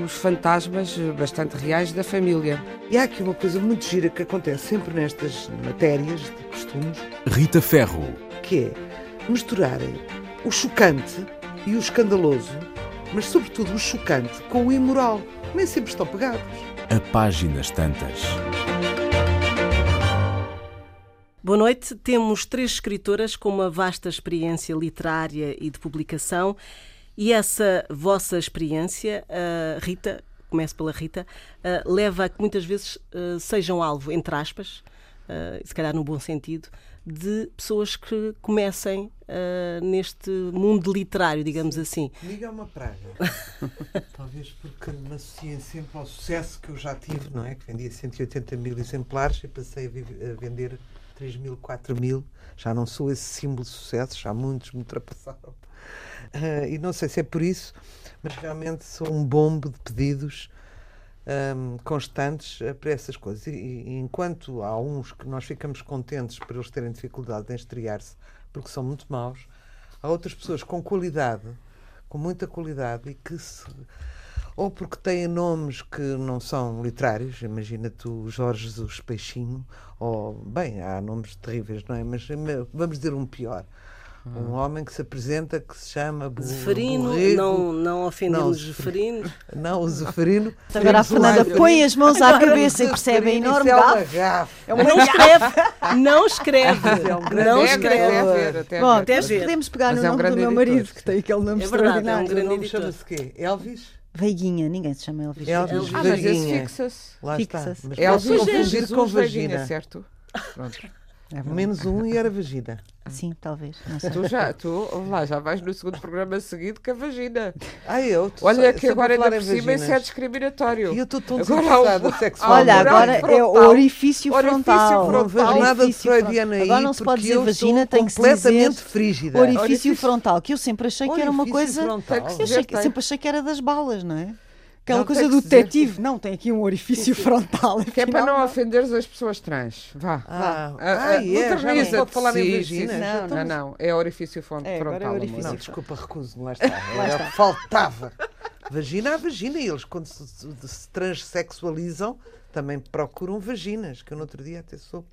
os fantasmas bastante reais da família. E há aqui uma coisa muito gira que acontece sempre nestas matérias de costumes. Rita Ferro. Que é misturarem o chocante e o escandaloso, mas sobretudo o chocante com o imoral. Nem sempre estão pegados. A páginas tantas. Boa noite. Temos três escritoras com uma vasta experiência literária e de publicação e essa vossa experiência, uh, Rita, começo pela Rita, uh, leva a que muitas vezes uh, sejam alvo, entre aspas, se calhar no bom sentido, de pessoas que comecem neste mundo literário, digamos assim. Comigo é uma praga. Talvez porque me associem sempre ao sucesso que eu já tive, não é? Que vendia 180 mil exemplares e passei a, a vender 3 mil, 4 mil. Já não sou esse símbolo de sucesso, já muitos me ultrapassaram. Uh, e não sei se é por isso, mas realmente sou um bombo de pedidos um, constantes uh, para essas coisas. E, e, enquanto há uns que nós ficamos contentes por eles terem dificuldade em estrear-se porque são muito maus, há outras pessoas com qualidade, com muita qualidade e que se ou porque têm nomes que não são literários, imagina tu Jorge Jesus Peixinho, ou, bem, há nomes terríveis, não é? Mas vamos dizer um pior. Um homem que se apresenta que se chama Zeferino, não, não ofendemos Zeferino. Não, o Zeferino. Agora a Fernanda põe as mãos à cabeça e percebe a enorme é gafe. É uma não escreve, não escreve. É um não escreve. Até Bom, até podemos pegar no é nome do meu marido, que tem aquele nome é verdade, é um grande editor. Chama-se quê? Elvis? Veiguinha, ninguém se chama Elvis. Elvis, Elvis. Ah, mas esse fixa-se. Lá fixa está. Mas Elvis confundir com vagina, certo? Pronto. É Menos um e era vagina. Sim, talvez. Tu já, tu, lá, já vais no segundo programa seguido com a vagina. Ah, eu? Olha que agora ainda por cima isso é discriminatório. E eu estou tão agora, sexual. Olha, agora é o orifício frontal. Não vejo nada de freudiano aí. Agora não se pode dizer vagina, tem que ser completamente frígida. Orifício, orifício frontal, que eu sempre achei que era uma coisa... Eu sempre achei que era das balas, não é? Aquela não, coisa do detetive. Dizer... Não, tem aqui um orifício frontal. Que é para não, ofender as pessoas trans. Vá. Ah, vá. Ah, ah, é, já não pode falar em vagina. Não, não, não, É orifício frontal. É, é orifício não, desculpa, recuso-me. Lá está. lá está. Faltava. Vagina a vagina. E eles, quando se, se transexualizam, também procuram vaginas. Que eu no outro dia até soube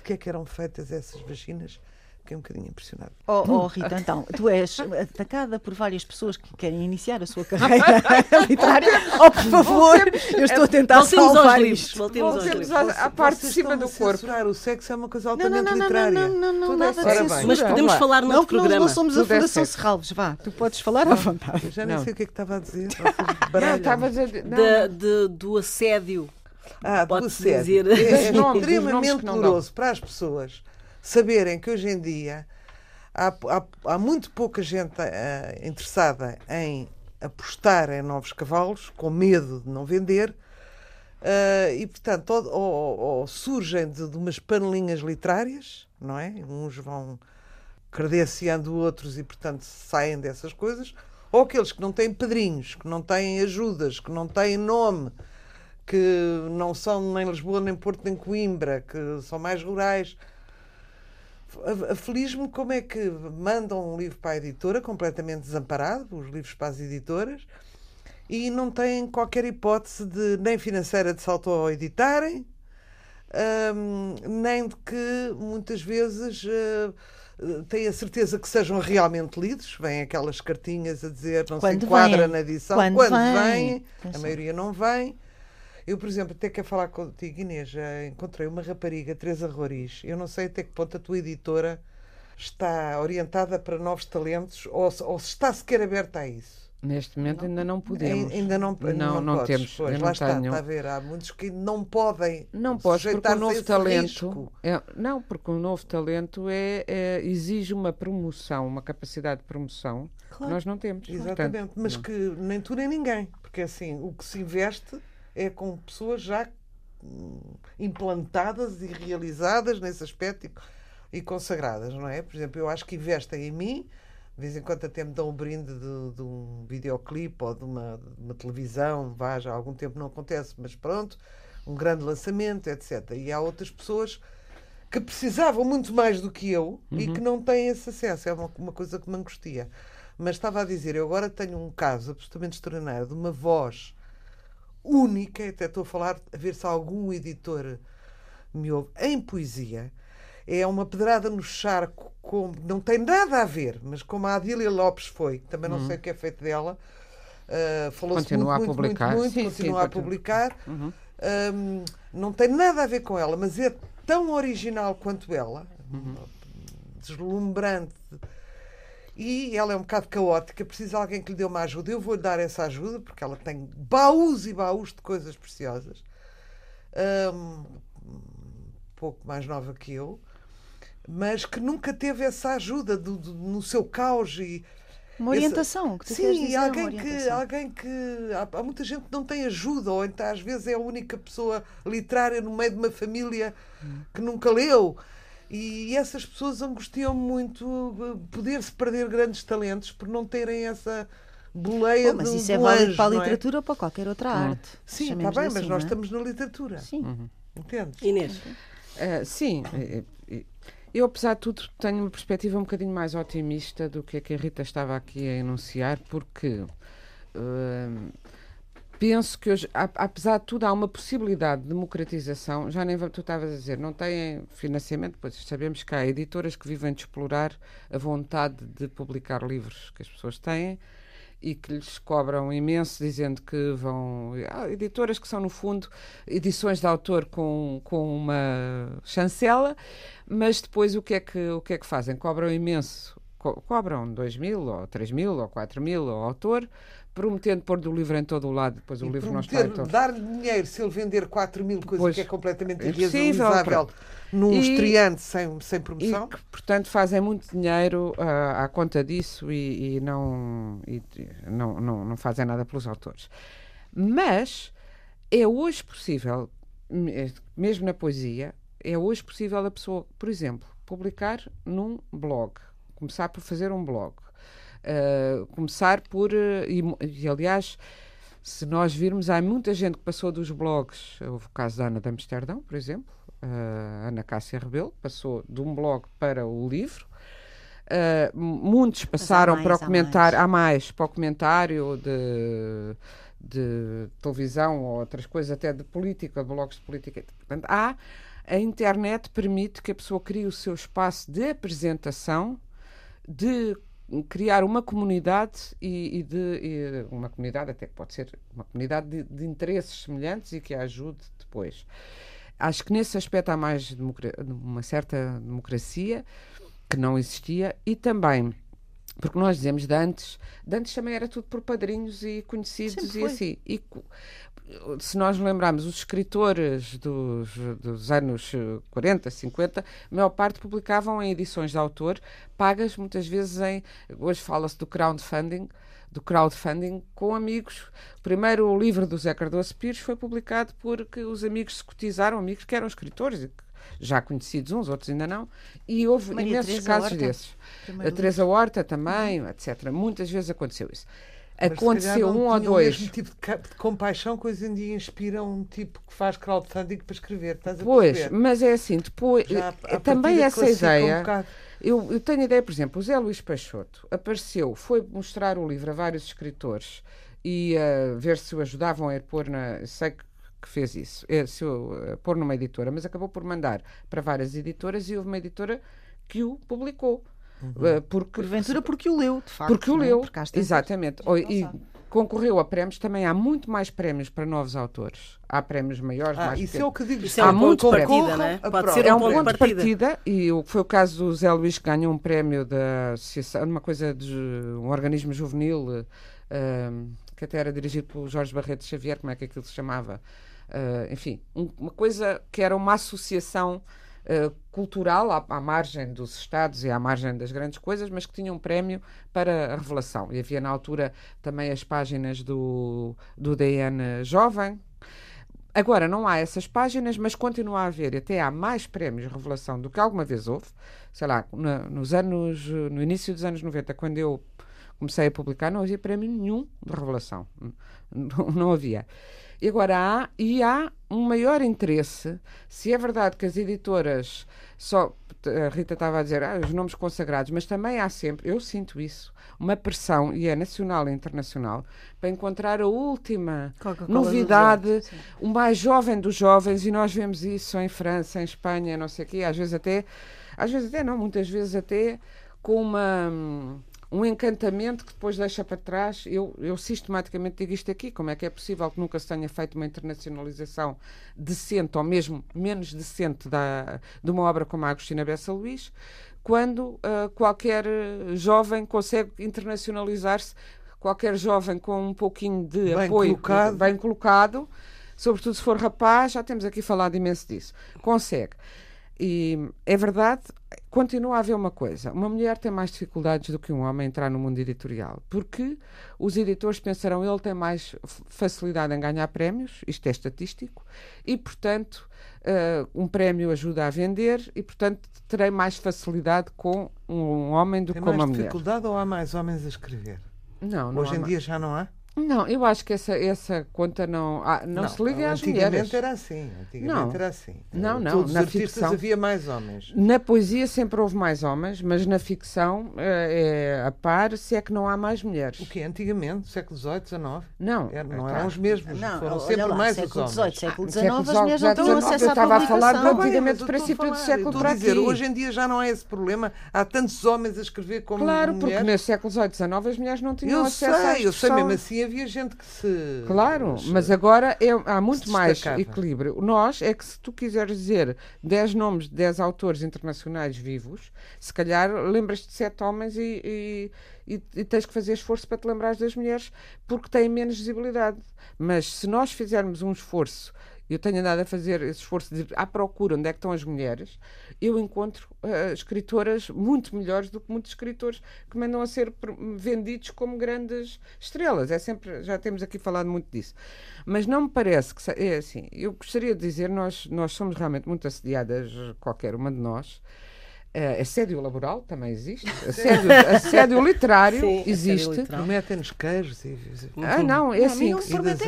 o que é que eram feitas essas vaginas fiquei um bocadinho impressionado. Oh, oh, Rita, então, tu és atacada por várias pessoas que querem iniciar a sua carreira literária. Oh, por favor, eu estou a tentar Voltemos salvar aos livros. Voltemos, Voltemos aos livros. À, à parte de cima do corpo. censurar o sexo é uma coisa altamente não, não, não, literária. Não, não, não, não nada de censura. Mas podemos falar no outro programa. Não, não somos a Fundação Serralves, vá, tu podes falar à vontade. Já nem sei o que é que estava a dizer. Não, estava a dizer... Do assédio. Ah, do assédio. É extremamente doloroso para as pessoas saberem que hoje em dia há, há, há muito pouca gente uh, interessada em apostar em novos cavalos, com medo de não vender, uh, e portanto ou, ou, ou surgem de, de, umas panelinhas literárias, não é? Uns vão credenciando outros e portanto saem dessas coisas, ou aqueles que não têm padrinhos, que não têm ajudas, que não têm nome, que não são nem Lisboa, nem Porto, nem Coimbra, que são mais rurais Aflige-me como é que mandam um livro para a editora completamente desamparado, os livros para as editoras, e não têm qualquer hipótese de nem financeira de se auto-editarem, um, nem de que muitas vezes uh, têm a certeza que sejam realmente lidos. Vêm aquelas cartinhas a dizer não quando se enquadra vem. na edição. Quando, quando vem, vem a maioria não vem. Eu, por exemplo, até quero falar contigo, Inês, já encontrei uma rapariga, Teresa Roriz. Eu não sei até que ponto a tua editora está orientada para novos talentos ou, ou se está sequer aberta a isso. Neste momento não. ainda não podemos. Ainda não, não, não, não temos. Pois, lá está, está a ver. Há muitos que não podem. Não pode, porque o novo talento. É, não, porque o novo talento é, é, exige uma promoção, uma capacidade de promoção claro. que nós não temos. Exatamente, Portanto, mas não. que nem tu nem ninguém. Porque assim, o que se investe é com pessoas já hum, implantadas e realizadas nesse aspecto. e consagradas, não é? Por exemplo, eu acho que investem em mim, de vez em quando até me dão um brinde de, de um videoclipe ou de uma, de uma televisão, vá, já há algum tempo não acontece, mas pronto, um grande lançamento, etc. E há outras pessoas que precisavam muito mais do que eu uhum. e que não têm esse acesso. É uma, uma coisa que me angustia. Mas estava a dizer, eu agora tenho um caso absolutamente extraordinário de uma voz única, até estou a falar, a ver se algum editor me ouve, em poesia, é uma pedrada no charco, com, não tem nada a ver, mas como a Adília Lopes foi, também não uhum. sei o que é feito dela, uh, falou-se muito, muito, muito, muito, sim, continua sim, a publicar. Uhum. Um, não tem nada a ver com ela, mas é tão original quanto ela, uhum. deslumbrante. E ela é um bocado caótica, precisa de alguém que lhe dê uma ajuda. Eu vou-lhe dar essa ajuda, porque ela tem baús e baús de coisas preciosas. Um, pouco mais nova que eu, mas que nunca teve essa ajuda do, do no seu caos e uma orientação, que tu Sim, dizer, alguém que, alguém que há, há, muita gente que não tem ajuda, ou então às vezes é a única pessoa literária no meio de uma família que nunca leu. E essas pessoas angustiam muito eh, poder-se perder grandes talentos por não terem essa boleia oh, mas isso é válido para a é? literatura é? ou para qualquer outra hum. arte. Sim, está bem, assim, mas nós é? estamos na literatura. Sim. Uhum. Entendes? Inês. Uh, sim, eu, apesar de tudo, tenho uma perspectiva um bocadinho mais otimista do que a que a Rita estava aqui a enunciar, porque uh, penso que hoje, apesar de tudo, há uma possibilidade de democratização. Já nem tu estavas a dizer, não têm financiamento, pois sabemos que há editoras que vivem de explorar a vontade de publicar livros que as pessoas têm e que lhes cobram imenso, dizendo que vão. Há editoras que são, no fundo, edições de autor com, com uma chancela, mas depois o que é que, o que, é que fazem? Cobram imenso. Co cobram 2 mil, ou 3 mil, ou 4 mil ao autor, prometendo pôr do livro em todo o lado, depois o livro não está em todo. dar dinheiro se ele vender 4 mil, coisa pois, que é completamente irrealizável num e, estreante sem, sem promoção. E que, portanto, fazem muito dinheiro uh, à conta disso e, e, não, e não, não, não fazem nada pelos autores. Mas é hoje possível, mesmo na poesia, é hoje possível a pessoa, por exemplo, publicar num blog, começar por fazer um blog, uh, começar por. Uh, e, e, aliás, se nós virmos, há muita gente que passou dos blogs, houve o caso da Ana de Amsterdão, por exemplo, uh, Ana Cássia Rebelo, passou de um blog para o livro. Uh, muitos passaram mais, para o comentário, há mais. mais, para o comentário de, de televisão ou outras coisas, até de política, de blogs de política. Portanto, há, a internet permite que a pessoa crie o seu espaço de apresentação, de criar uma comunidade e, e de e uma comunidade até que pode ser uma comunidade de, de interesses semelhantes e que a ajude depois. Acho que nesse aspecto há mais uma certa democracia que não existia e também porque nós dizemos de antes, de antes também era tudo por padrinhos e conhecidos e assim. E se nós lembrarmos, os escritores dos, dos anos 40, 50, a maior parte publicavam em edições de autor, pagas muitas vezes em. Hoje fala-se do crowdfunding, do crowdfunding com amigos. O primeiro livro do Zé Cardoso Pires foi publicado porque os amigos se cotizaram, amigos que eram escritores, já conhecidos uns, outros ainda não, e houve Maria imensos Teresa casos Horta, desses. A Teresa Horta também, uhum. etc. Muitas vezes aconteceu isso. Aconteceu um ou dois. O mesmo tipo de, de, compaixão que hoje em dia inspira um tipo que faz crowdfunding para escrever. Estás a pois, perceber? mas é assim, depois. Já, também essa ideia. Um eu, eu, tenho ideia, por exemplo, o Zé Luís Peixoto apareceu, foi mostrar o livro a vários escritores e uh, ver se o ajudavam a pôr na. Sei que, que fez isso, é, se o, uh, pôr numa editora, mas acabou por mandar para várias editoras e houve uma editora que o publicou. Uhum. Uh, porque, Porventura porque o leu, de facto. Porque o é? leu, exatamente. E, concorreu a prémios, também há muito mais prémios para novos autores. Há prémios maiores, ah, mais Isso é o que digo. Isso é um ponto de partida, não é? Pode ser um, é um ponto, ponto de partida. partida. E foi o caso do Zé Luís que ganhou um prémio da associação, uma coisa de um organismo juvenil, uh, que até era dirigido pelo Jorge Barreto Xavier, como é que aquilo se chamava? Uh, enfim, um, uma coisa que era uma associação Uh, cultural à, à, margem dos Estados e à margem das grandes coisas, mas que tinha um prémio para a revelação. E havia na altura também as páginas do, do DN Jovem. Agora, não há essas páginas, mas continua a haver, até há mais prémios de revelação do que alguma vez houve. Sei lá, no, nos anos, no início dos anos 90, quando eu comecei a publicar, não havia prémio nenhum de revelação. Não, não havia. E agora há, e há um maior interesse. Se é verdade que as editoras só. A Rita estava a dizer ah, os nomes consagrados, mas também há sempre, eu sinto isso, uma pressão, e é nacional e internacional, para encontrar a última novidade, o mais jovem dos jovens, e nós vemos isso em França, em Espanha, não sei o quê, às vezes até, às vezes até não, muitas vezes até com uma um encantamento que depois deixa para trás. Eu, eu sistematicamente digo isto aqui: como é que é possível que nunca se tenha feito uma internacionalização decente, ou mesmo menos decente, da, de uma obra como a Agostina Bessa Luís, quando uh, qualquer jovem consegue internacionalizar-se, qualquer jovem com um pouquinho de bem apoio colocado. bem colocado, sobretudo se for rapaz, já temos aqui falado imenso disso, consegue. E é verdade, continua a haver uma coisa: uma mulher tem mais dificuldades do que um homem entrar no mundo editorial, porque os editores pensarão ele tem mais facilidade em ganhar prémios, isto é estatístico, e portanto uh, um prémio ajuda a vender, e portanto terei mais facilidade com um homem do que com uma mulher. Tem mais dificuldade ou há mais homens a escrever? Não, não Hoje em dia já não há? Não, eu acho que essa, essa conta não, ah, não, não, se liga às mulheres. Antigamente era assim. Antigamente não. era assim. Não, não. Todos na os artistas ficção, havia mais homens. Na poesia sempre houve mais homens, mas na ficção é, é a par se é que não há mais mulheres. O que Antigamente, século XVIII, XIX? Não. Era, não é eram os mesmos. Não, foram sempre lá, mais século os homens. XVIII, século XIX, ah, as mulheres não tinham acesso eu à estava a falar publicação. do princípio do século para dizer, Hoje em dia já não há esse problema. Há tantos homens a escrever como Claro, mulheres. porque no século XVIII, XIX as mulheres não tinham eu acesso sei, à Eu sei, mesmo assim havia gente que se... Claro, mas agora é, há muito mais equilíbrio. Nós, é que se tu quiseres dizer 10 nomes de 10 autores internacionais vivos, se calhar lembras-te de 7 homens e, e, e, e, tens que fazer esforço para te lembrares das mulheres porque têm menos visibilidade. Mas se nós fizermos um esforço eu tenho andado a fazer esse esforço de à procura onde é que estão as mulheres, eu encontro uh, escritoras muito melhores do que muitos escritores que mandam a ser vendidos como grandes estrelas. É sempre, já temos aqui falado muito disso. Mas não me parece que é assim. Eu gostaria de dizer, nós, nós somos realmente muito assediadas, qualquer uma de nós. Uh, assédio laboral também existe. Assédio, assédio literário Sim, existe. Prometem-nos queijos. E... Ah, não, é assim.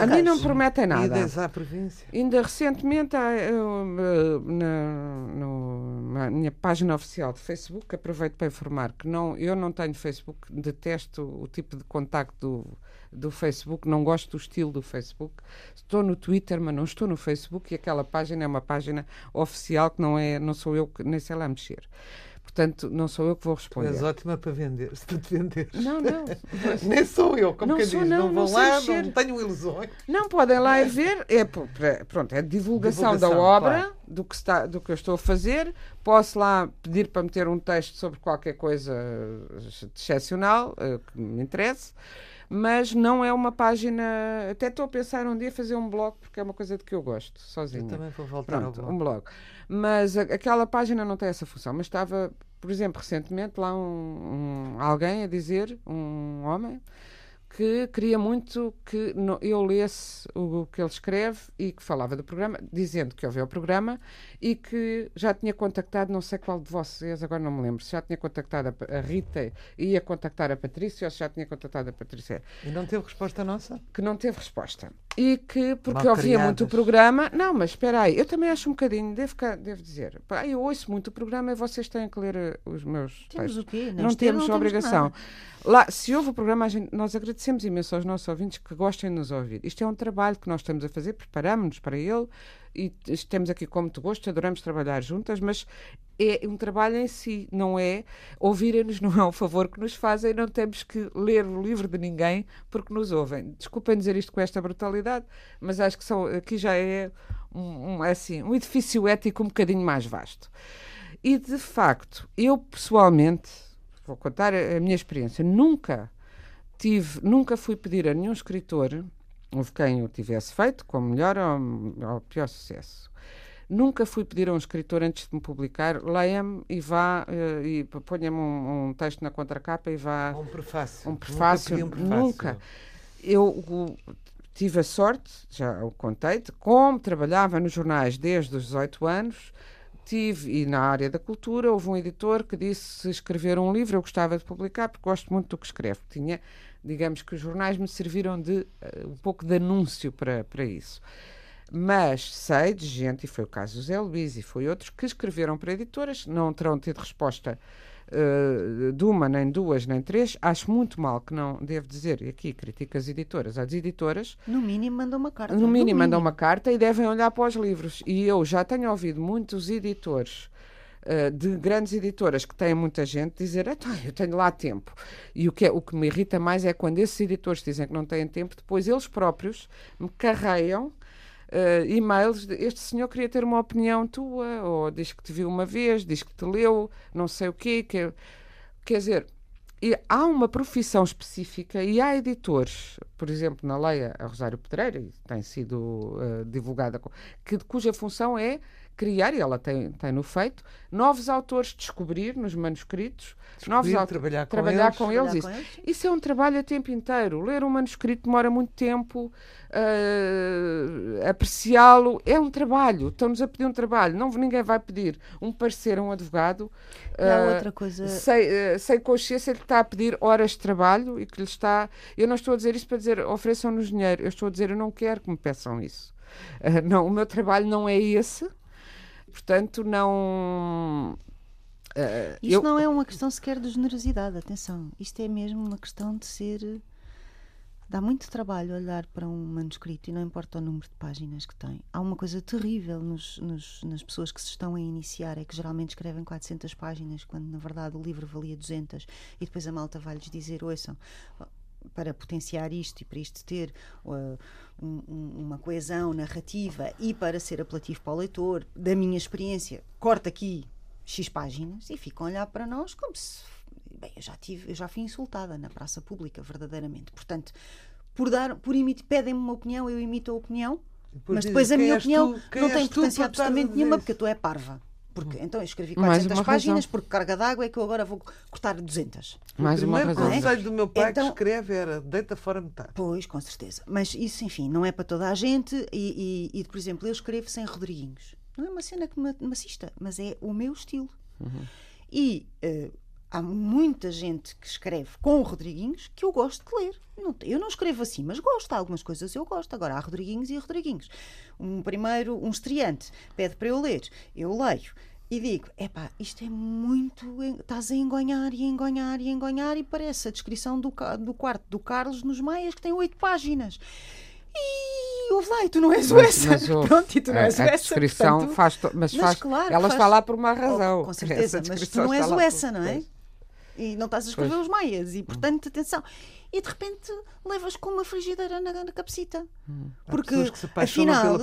A mim não prometem nada. Idas à província. Ainda recentemente, uh, na, no, na minha página oficial de Facebook, aproveito para informar que não, eu não tenho Facebook, detesto o tipo de contacto do, Facebook, não gosto do estilo do Facebook. Estou no Twitter, mas não estou no Facebook e aquela página é uma página oficial que não é, não sou eu que nem sei lá mexer. Portanto, não sou eu que vou responder. Tu és ótima para vender, para te vender. Não, não. Nem sou eu, como não que sou, diz. Não, não vão não lá, mexer. não tenho ilusões. Não, podem lá ir ver. É, pronto, é divulgação, divulgação da obra, claro. do, que está, do que eu estou a fazer. Posso lá pedir para meter um texto sobre qualquer coisa excepcional eh, que me interesse mas não é uma página. Até estou a pensar um dia fazer um blog, porque é uma coisa de que eu gosto, sozinho. Eu também vou voltar Pronto, ao blog. Um blog. Mas a, aquela página não tem essa função. Mas estava, por exemplo, recentemente lá um, um alguém a dizer, um homem, que queria muito que eu lesse o que ele escreve e que falava do programa, dizendo que ouviu o programa e que já tinha contactado, não sei qual de vocês, agora não me lembro, se já tinha contactado a, Rita e ia contactar a Patrícia ou se já tinha contactado a Patrícia. E não teve resposta nossa? Que não teve resposta. E que, porque ouvia muito o programa, não, mas espera aí, eu também acho um bocadinho, devo, devo dizer, pá, eu ouço muito o programa e vocês têm que ler eh, os meus Temos textos. o quê? Não, temos não obrigação. Lá, se houve o programa, gente, nós agradecemos imenso aos nossos ouvintes que gostem de nos ouvir. Isto é um trabalho que nós estamos a fazer, preparamos-nos para ele e estamos aqui com muito gosto, adoramos trabalhar juntas, mas é um trabalho em si, não é ouvirem-nos, não é um favor que nos fazem, não temos que ler o livro de ninguém porque nos ouvem. Desculpem dizer isto com esta brutalidade, mas acho que são, aqui já é um, um, é assim, um edifício ético um bocadinho mais vasto. E de facto, eu pessoalmente vou contar a, a minha experiência. Nunca tive, nunca fui pedir a nenhum escritor, houve quem o tivesse feito, com melhor ou, ou pior sucesso. Nunca fui pedir a um escritor antes de me publicar, leia-me e vá uh, e ponha-me um, um, texto na contracapa e vá. Um prefácio. Um prefácio. Nunca. Um prefácio. Nunca. Eu tive a sorte, já o contei, como trabalhava nos jornais desde os 18 anos, tive, e na área da cultura, houve um editor que disse se escrever um livro eu gostava de publicar, porque gosto muito do que escrevo. Tinha, digamos que os jornais me serviram de uh, um pouco de anúncio para, para isso. Mas sei de gente, e foi o caso do Zé Luís e foi outros, que escreveram para editoras, não terão tido resposta uh, de uma, nem duas, nem três. Acho muito mal que não, devo dizer, e aqui critico as editoras, as editoras. No mínimo mandam uma carta. No mínimo mandam uma carta e devem olhar para os livros. E eu já tenho ouvido muitos editores. Uh, de grandes editoras que têm muita gente dizer então, eu tenho lá tempo. E o que, é, o que me irrita mais é quando esses editores dizem que não têm tempo, depois eles próprios me carreiam uh, e-mails. De, este senhor queria ter uma opinião tua, ou diz que te viu uma vez, diz que te leu, não sei o quê. Que, quer dizer, há uma profissão específica e há editores, por exemplo, na Leia, a Rosário Pedreira, tem sido uh, divulgada, que, cuja função é criar, e ela tem, tem no feito, novos autores, descobrir nos manuscritos, descobrir, novos trabalhar, com, trabalhar eles. com eles. Trabalhar isso. Com eles. isso é um trabalho a tempo inteiro. Ler um manuscrito demora muito tempo, uh, apreciá-lo é um trabalho. Estão-nos a pedir um trabalho. Não, ninguém vai pedir um parecer a um advogado. E uh, outra coisa. Sem, uh, sem consciência, ele está a pedir horas de trabalho e que lhe está. Eu não estou a dizer isso para dizer ofereçam-nos dinheiro. Eu estou a dizer eu não quero que me peçam isso. Uh, não, o meu trabalho não é esse portanto, não. Uh, Isto eu... não é uma questão sequer de generosidade, atenção. Isto é mesmo uma questão de ser. Dá muito trabalho olhar para um manuscrito e não importa o número de páginas que tem. Há uma coisa terrível nos, nos, nas pessoas que se estão a iniciar, é que geralmente escrevem 400 páginas, quando na verdade o livro valia 200, e depois a malta vai-lhes dizer: ouçam, para potenciar isto e para isto ter uh, um, uma coesão narrativa e para ser apelativo para o leitor, da minha experiência, corta aqui X páginas e ficam a olhar para nós como se. Bem, eu já, tive, eu já fui insultada na praça pública, verdadeiramente. Portanto, por dar, por emitir, pedem-me uma opinião, eu imito a opinião, depois mas depois a minha opinião tu, não tem importância absolutamente nenhuma, porque tu é parva. Porque, então eu escrevi 400 páginas, razão. porque carga d'água é que eu agora vou cortar 200. Mais o primeiro conselho do meu pai então, que escreve era deita fora metade. Pois, com certeza. Mas isso, enfim, não é para toda a gente. E, e, e por exemplo, eu escrevo sem Rodriguinhos. Não é uma cena que me, me assista, mas é o meu estilo. Uhum. E uh, há muita gente que escreve com o Rodriguinhos que eu gosto de ler. Não, eu não escrevo assim, mas gosto. Há algumas coisas eu gosto. Agora, há Rodriguinhos e Rodriguinhos. Um primeiro, um estreante, pede para eu ler. Eu leio e digo: epá, isto é muito. Estás a engonhar e engonhar e engonhar, e parece a descrição do, do quarto do Carlos nos Maias, que tem oito páginas. E ouve lá, e tu não és o essa. Mas, Pronto, e tu não és a, a descrição portanto, faz. Mas, mas faz, claro, ela faz, está lá por uma razão. Oh, com certeza, mas tu não és o essa, não é? E não estás a escrever pois. os Maias, e portanto, atenção e de repente levas com uma frigideira na, na cabecita. Hum. Porque afinal,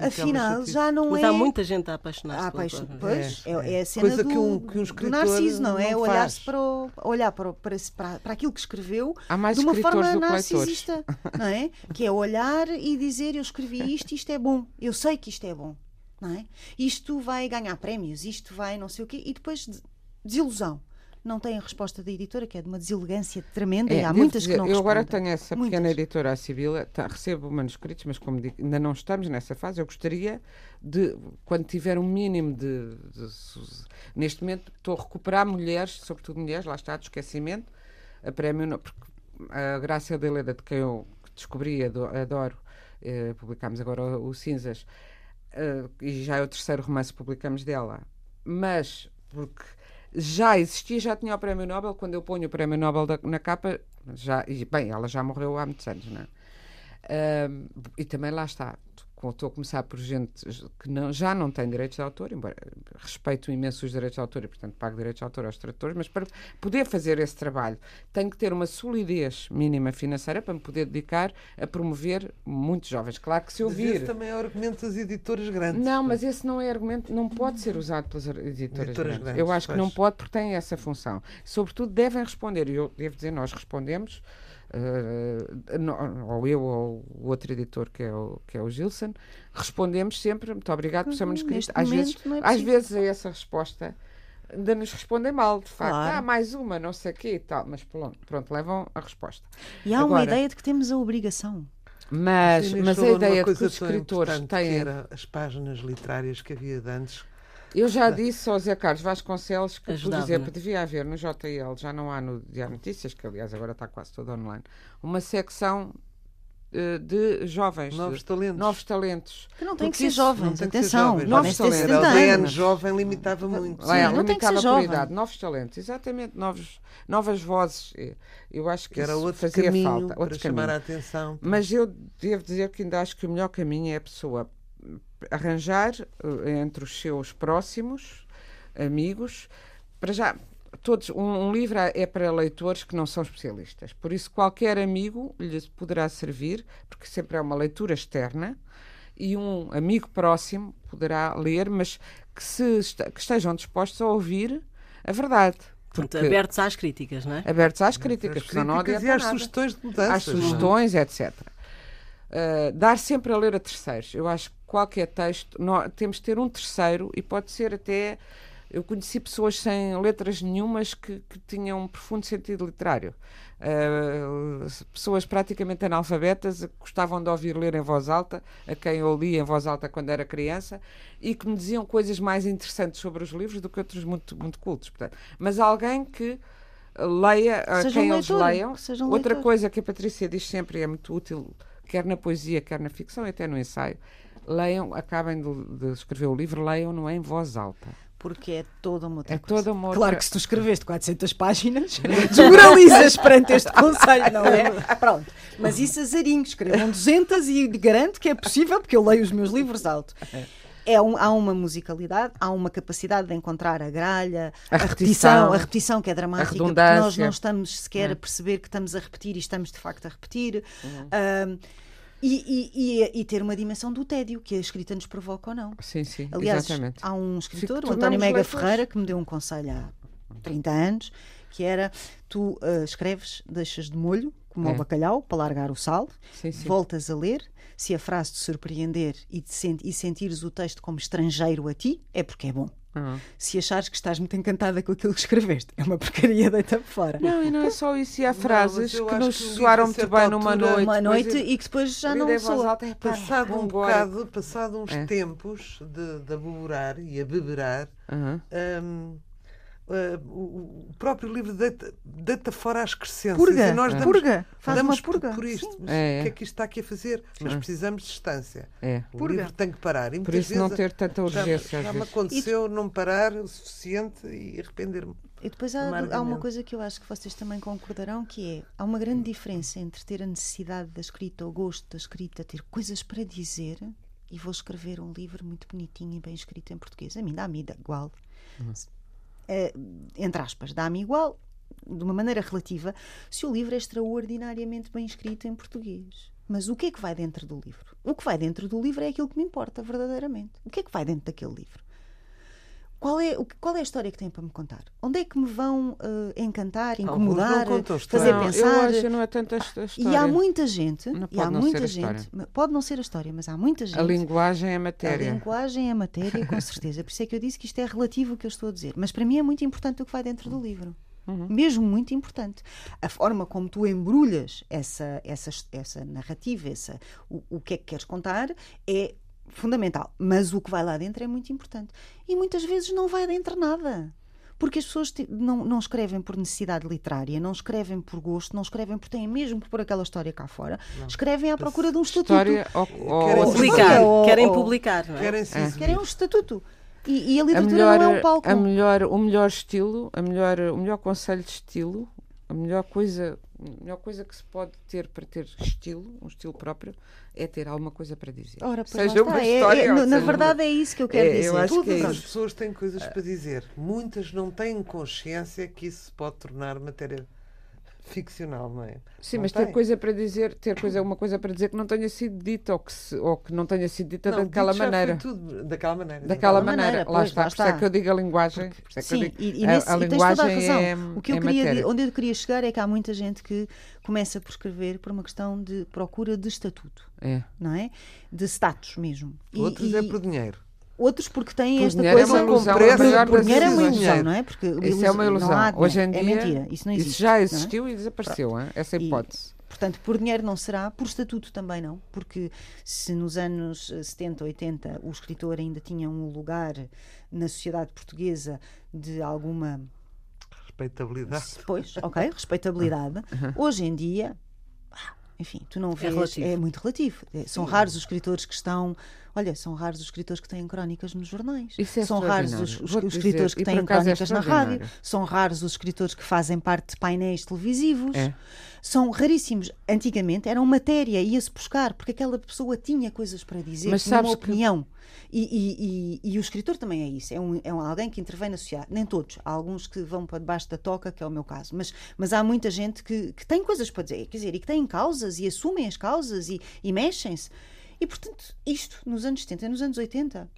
afinal já não Mas é. há muita gente a apaixonar-se. pois, é, é, é, a cena Coisa do, que um, que um do Narciso, não é? Olhar-se para, o, olhar para, para, para, para aquilo que escreveu de uma forma narcisista, não é? Que é olhar e dizer: Eu escrevi isto, isto é bom, eu sei que isto é bom, não é? Isto vai ganhar prémios, isto vai não sei o quê, e depois desilusão não têm a resposta da editora, que é de uma deselegância tremenda, é, e há muitas dizer, que não Eu respondem. agora tenho essa muitas. pequena editora, a Sibila, tá, recebo manuscritos, mas como digo, ainda não estamos nessa fase, eu gostaria de, quando tiver um mínimo de, de, de neste momento, estou a recuperar mulheres, sobretudo mulheres, lá está, de esquecimento, a prémio, porque a Graça de Leda, de quem eu descobri, adoro, eh, publicámos agora o, o Cinzas, eh, e já é o terceiro romance que publicamos dela, mas porque já existia, já tinha o Prémio Nobel. Quando eu ponho o Prémio Nobel da, na capa, já, e, bem, ela já morreu há muitos anos, não é? Uh, e também lá está, estou a começar por gente que não, já não tem direitos de autor, embora respeito imenso os direitos de autor e, portanto, pago direitos de autor aos tradutores, mas para poder fazer esse trabalho tenho que ter uma solidez mínima financeira para me poder dedicar a promover muitos jovens. Claro que se ouvir. Mas esse também é o argumento das editoras grandes. Não, mas esse não é argumento, não pode ser usado pelas editoras, editoras grandes. grandes. Eu acho pois. que não pode porque tem essa função. Sobretudo devem responder, e eu devo dizer, nós respondemos uh, ou eu ou o outro editor que é o, que é o Gilson, respondemos sempre, muito obrigado por ser manuscrito. Às vezes, é às vezes a essa resposta ainda nos respondem mal, de facto. Claro. Ah, mais uma, não sei o quê e tal. Mas pronto, pronto, levam a resposta. E há Agora, uma ideia de que temos a obrigação. Mas, mas a ideia de que os escritores importante, que têm. era as páginas literárias que havia de antes. Eu já disse ao Zé Carlos Vasconcelos que, por Ajudava. exemplo, devia haver no JL, já não há no Diário Notícias, que aliás agora está quase todo online, uma secção eh, de jovens, Novos de- talentos. novos talentos. Que não tem que ser jovens, não tem que ser atenção. jovens. Novos talentos. 70 Era o anos. DN jovem limitava muito. Lá é, não tem que ser limitava por jovem. idade, novos talentos, exatamente, novos, novas vozes. Eu acho que Era isso outro fazia caminho falta. para Outro chamar caminho. a atenção. Mas eu devo dizer que ainda acho que o melhor caminho é a pessoa arranjar eh, entre os seus próximos amigos, para já. Todos, um, um livro é para leitores que não são especialistas. Por isso, qualquer amigo lhe poderá servir, porque sempre é uma leitura externa, e um amigo próximo poderá ler, mas que, se que estejam dispostos a ouvir a verdade. Portanto, Porque- abertos às críticas, não é? abertos às críticas, não críticas adianta e às nada sugestões de mudanças. às não é? sugestões, etc. Uh, dar sempre a ler a terceiros. Eu acho que qualquer texto, nó- temos de ter um terceiro e pode ser até. Eu conheci pessoas sem letras nenhumas que, que tinham um profundo sentido literário. Uh, pessoas praticamente analfabetas que gostavam de ouvir ler em voz alta, a quem eu li em voz alta quando era criança, e que me diziam coisas mais interessantes sobre os livros do que outros muito, muito cultos. Portanto, mas alguém que leia a Seja um quem eles leitor, leiam. um Outra leitor. coisa que a Patrícia diz sempre e é muito útil, quer na poesia, quer na ficção e até no ensaio, leiam, acabem de, de escrever o livro, leiam-no em voz alta. Porque é toda uma outra É coisa. toda uma outra... Claro que se tu escreveste 400 páginas, desmoralizas perante este conselho, não é? Pronto. Mas isso azarinho, escrevam 200 e garanto que é possível, porque eu leio os meus livros alto. É um- há uma musicalidade, há uma capacidade de encontrar a gralha, A a, repetição, repetição, a repetição que é dramática, porque nós não estamos sequer a perceber que estamos a repetir e estamos de facto a repetir. E, e- e- e ter uma dimensão do tédio que a escrita nos provoca ou não. Sim, sim, Aliás, exatamente. há um escritor, Fico- o António Mega leitores. Ferreira, que me deu um conselho há 30 anos, que era tu ah, escreves, deixas de molho, como É. ao bacalhau, para largar o sal, Sim, sim. voltas a ler, se a frase te surpreender e, te sen- e sentires o texto como estrangeiro a ti, é porque é bom. Uhum. Se achares que estás muito encantada com aquilo que escreveste, é uma porcaria, deita fora. Não, e não é só isso, e há frases eu que nos soaram muito bem numa noite. uma noite eu- e que depois já não voz soa. alta, é Passado um vambora. bocado, passado uns É. tempos de, de aboborar e a beberar, Uhum. hum, uh, o, próprio livro deita, deita fora as crescências. Purga, e nós damos, purga, faz damos uma purga. Por, por isto. Mas É, o que é. é que isto está aqui a fazer? Mas precisamos de distância. É. O Purga. livro tem que parar. E Por isso não vezes ter tanta já, urgência às já me aconteceu não parar o suficiente e arrepender-me. E depois há, há uma coisa que eu acho que vocês também concordarão, que é há uma grande diferença entre ter a necessidade da escrita, o gosto da escrita, ter coisas para dizer e vou escrever um livro muito bonitinho e bem escrito em português. A mim dá-me igual. Eh, entre aspas, dá-me igual, de uma maneira relativa, se o livro é extraordinariamente bem escrito em português. Mas o que é que vai dentro do livro? O que vai dentro do livro é aquilo que me importa verdadeiramente. O que é que vai dentro daquele livro? Qual é, qual é a história que têm para me contar? Onde é que me vão eh, encantar, incomodar, fazer. Não, pensar? Eu acho não é tanta história. E há muita gente, Não e há pode não ser muita a gente, pode não ser a história, mas há muita gente. A linguagem é A matéria. linguagem é matéria, com certeza. Por isso é que eu disse que isto é relativo o que eu estou a dizer. Mas para mim é muito importante o que vai dentro do livro. Uhum. Mesmo muito importante. A forma como tu embrulhas essa, essa, essa narrativa, essa, o, o que é que queres contar, é fundamental. Mas o que vai lá dentro é muito importante. E muitas vezes não vai dentro nada. Porque as pessoas não, não escrevem por necessidade literária, não escrevem por gosto, não escrevem porque têm mesmo que pôr aquela história cá fora. Escrevem à procura de um estatuto. História ou, Querem ou- Publicar, Ou- querem ou- publicar, não é? Querem exibir. Querem um estatuto. E, e a a literatura melhor, não é um palco. a melhor, o melhor estilo, a melhor, o melhor conselho de estilo, a melhor coisa, a melhor coisa que se pode ter para ter estilo, um estilo próprio, é ter alguma coisa para dizer. Ora, seja uma. É- história é- no- na verdade uma- é isso que eu quero É, eu dizer. acho que Todas é as pessoas têm coisas para dizer. Muitas não têm consciência que isso se pode tornar matéria ficcional, não é? Sim, Não mas ter tem. coisa para dizer, ter coisa, uma coisa para dizer que não tenha sido dita ou que, se- ou que não tenha sido dita Não, daquela dito já foi maneira. tudo daquela maneira. Daquela maneira, maneira, lá pois, está. lá Por isso é está. que eu digo a linguagem. por isso é que eu Sim, digo- e, e, a- nesse, a, e tens toda a linguagem razão. é, o que eu é queria, onde eu queria chegar é que há muita gente que começa por escrever por uma questão de procura de estatuto, É. não é? De status mesmo. Outros e é por dinheiro. Outros porque têm Por esta dinheiro é coisa. uma ilusão, a maior por dinheiro é uma vezes. ilusão, não é? Porque Isso é uma não ilusão. Hoje em dia, é mentira. Isso não existe. já não é? existiu e desapareceu, hein? essa E- hipótese. Portanto, por dinheiro não será, por estatuto também não, porque se nos anos 70, 80 o escritor ainda tinha um lugar na sociedade portuguesa de alguma respeitabilidade. Pois, ok, respeitabilidade. Hoje em dia, enfim, tu não vês. É, é muito relativo. É, são Sim. raros os escritores que estão. Olha, são raros os escritores que têm crónicas nos jornais. Isso é são raros os, os, os escritores que têm é crónicas é na rádio. São raros os escritores que fazem parte de painéis televisivos. É. São raríssimos. Antigamente eram matéria, ia-se buscar, porque aquela pessoa tinha coisas para dizer, Mas tinha uma opinião. Que e, e, e, e, o escritor também é isso, é, um, é um, alguém que intervém na sociedade. Nem todos, há alguns que vão para debaixo da toca, que é o meu caso, mas, mas há muita gente que, que tem coisas para dizer, quer dizer, e que tem causas e assumem as causas e mexem-se. E portanto, isto nos anos 70 e nos anos 80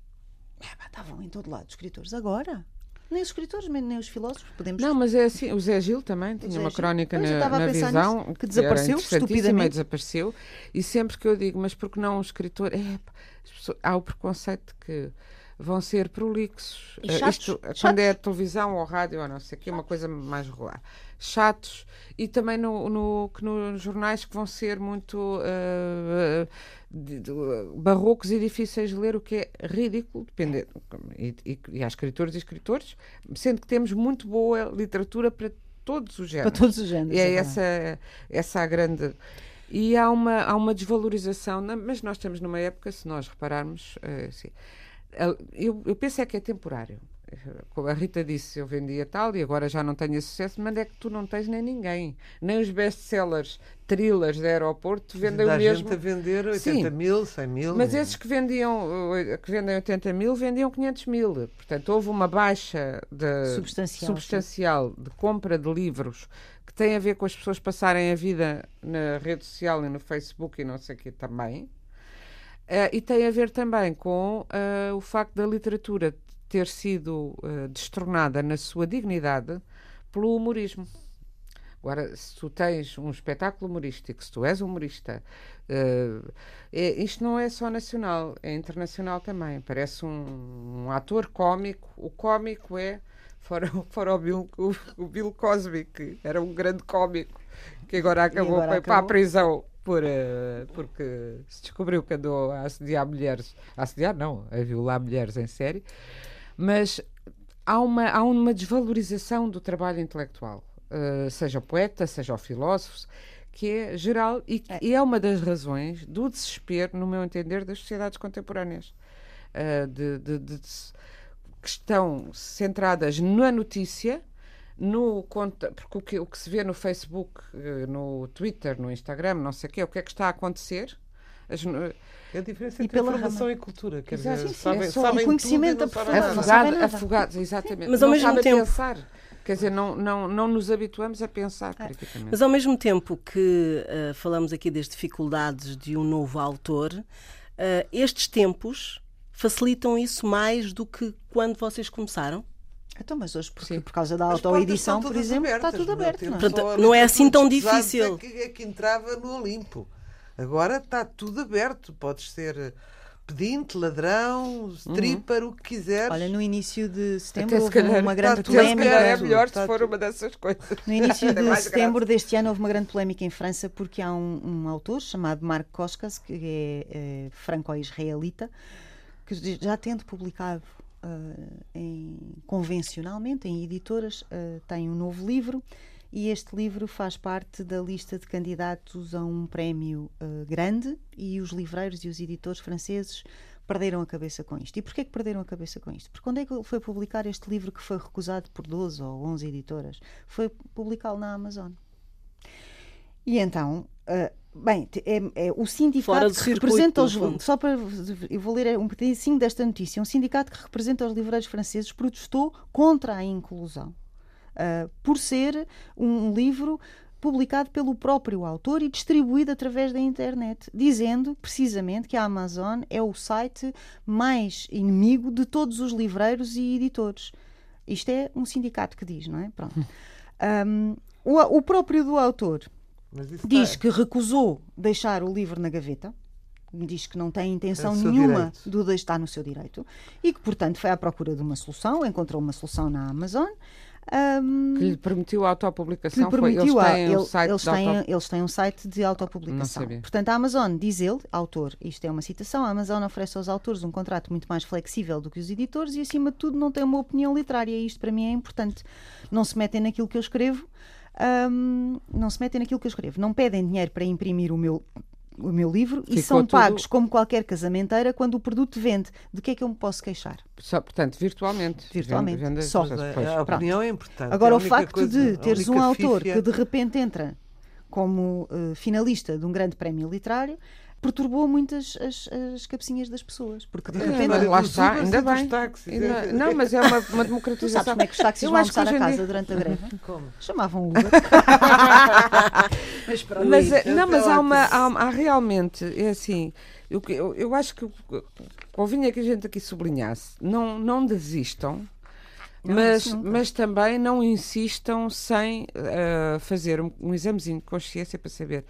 é, estavam em todo lado os escritores. Agora nem os escritores, nem os filósofos podemos. Não, mas é assim. O Zé Gil também tinha Zé uma crónica na, na visão nisso, que desapareceu que estupidamente. desapareceu. E sempre que eu digo, mas porque não um escritor? É, pessoas, há o preconceito que vão ser prolixos. Chatos, Isto, chatos. Quando é televisão ou rádio ou não sei o que, é uma coisa mais regular. Chatos e também no, no, que nos jornais que vão ser muito uh, de, de, barrocos e difíceis de ler, o que é ridículo, dependendo. E, e, e há escritores e escritores, sendo que temos muito boa literatura para todos os géneros. Para todos os géneros. E é, é essa, essa a grande. E há uma, há uma desvalorização, mas nós estamos numa época, se nós repararmos, assim, eu, eu penso é que é temporário. Como a Rita disse, eu vendia tal e agora já não tenho sucesso, mas é que tu não tens nem ninguém. Nem os best-sellers thrillers de aeroporto vendem o mesmo. gente a vender 80 Sim, mil, 100 mil. Mas esses que, vendiam, que vendem 80 mil vendiam 500 mil. Portanto, houve uma baixa de, substancial, substancial de compra de livros que tem a ver com as pessoas passarem a vida na rede social e no Facebook e não sei o que também. Uh, e tem a ver também com uh, o facto da literatura ter sido uh, destronada na sua dignidade pelo humorismo. Agora, se tu tens um espetáculo humorístico, se tu és humorista, uh, é, isto não é só nacional, é internacional também. Parece um, um ator cómico. O cómico é, fora, fora o, Bill, o, o Bill Cosby, que era um grande cómico, que agora acabou, agora foi acabou. para a prisão por, uh, porque se descobriu que andou a assediar mulheres, a assediar não, a violar mulheres em série, mas há uma, há uma desvalorização do trabalho intelectual, uh, seja o poeta, seja o filósofo, que é geral e, é. e é uma das razões do desespero, no meu entender, das sociedades contemporâneas. Uh, de, de, de, que estão centradas na notícia no porque o que, o que se vê no Facebook, eh, no Twitter, no Instagram, não sei o quê, o que é que está a acontecer? As, é a diferença entre informação rama. e cultura. Quer dizer, sim, sim, sabem, é sabem conhecimento afogado, afogado, exatamente. Mas ao não mesmo tempo. Pensar. Quer dizer, não, não, não nos habituamos a pensar é. criticamente. Mas ao mesmo tempo que uh, falamos aqui das dificuldades de um novo autor, uh, estes tempos facilitam isso mais do que quando vocês começaram? Então, mas hoje, porque, por causa da autoedição, por exemplo, abertas, está tudo aberto. Não, é? não é assim tão difícil. É que, é que entrava no Olimpo. Agora está tudo aberto. Podes ser pedinte, ladrão, stripper, uhum. o que quiseres. Olha, no início de setembro houve calhar, uma grande polémica. é melhor se for uma dessas coisas. No início de setembro deste ano houve uma grande polémica em França porque há um, um autor chamado Marc Koskas, que é, é franco-israelita, que já tendo publicado uh, em, convencionalmente em editoras, uh, tem um novo livro e este livro faz parte da lista de candidatos a um prémio uh, grande e os livreiros e os editores franceses perderam a cabeça com isto. E porquê que perderam a cabeça com isto? Porque quando é que foi publicar este livro que foi recusado por 12 ou 11 editoras? Foi publicá-lo na Amazon. E então, uh, bem, é, é, o sindicato que representa os só para eu vou ler um pedacinho desta notícia, um sindicato que representa os livreiros franceses protestou contra a inclusão uh, por ser um livro publicado pelo próprio autor e distribuído através da internet, dizendo precisamente que a Amazon é o site mais inimigo de todos os livreiros e editores. Isto é um sindicato que diz, não é? Pronto. Um, o, o próprio do autor diz está... que recusou deixar o livro na gaveta, diz que não tem intenção é nenhuma direito. de estar no seu direito e que, portanto, foi à procura de uma solução, encontrou uma solução na Amazon. Um, que lhe permitiu a autopublicação. permitiu foi, eles têm um ele- site eles, de têm, auto- eles têm um site de autopublicação. Portanto, a Amazon, diz ele, autor, isto é uma citação, a Amazon oferece aos autores um contrato muito mais flexível do que os editores e, acima de tudo, não tem uma opinião literária. E isto, para mim, é importante. Não se metem naquilo que eu escrevo, hum, não se metem naquilo que eu escrevo. Não pedem dinheiro para imprimir o meu. O meu livro e Ficou são tudo- pagos como qualquer casamenteira quando o produto vende. De que é que eu me posso queixar? Só, portanto, virtualmente. Virtualmente. Vende- vende- Só. a, a opinião é importante. Agora, É a o facto coisa- de a teres um autor fífia- que de repente entra como eh, finalista de um grande prémio literário perturbou muitas as, as cabecinhas das pessoas. Porque de É, repente. mas Agora, lá está, ainda dos bem. táxis, Ainda- é- Não, mas é uma, uma Tu sabes democratização. como é que os táxis Eu vão acho que almoçar a casa dia- durante a greve? Como? Chamavam Uber. Mas pronto. Mas, é- Luís, não, mas há, uma, há, há realmente, é assim, eu, eu, eu acho que convinha que a gente aqui sublinhasse, não, não desistam, mas, isso nunca. mas também não insistam sem eh, fazer um, um examezinho de consciência para saber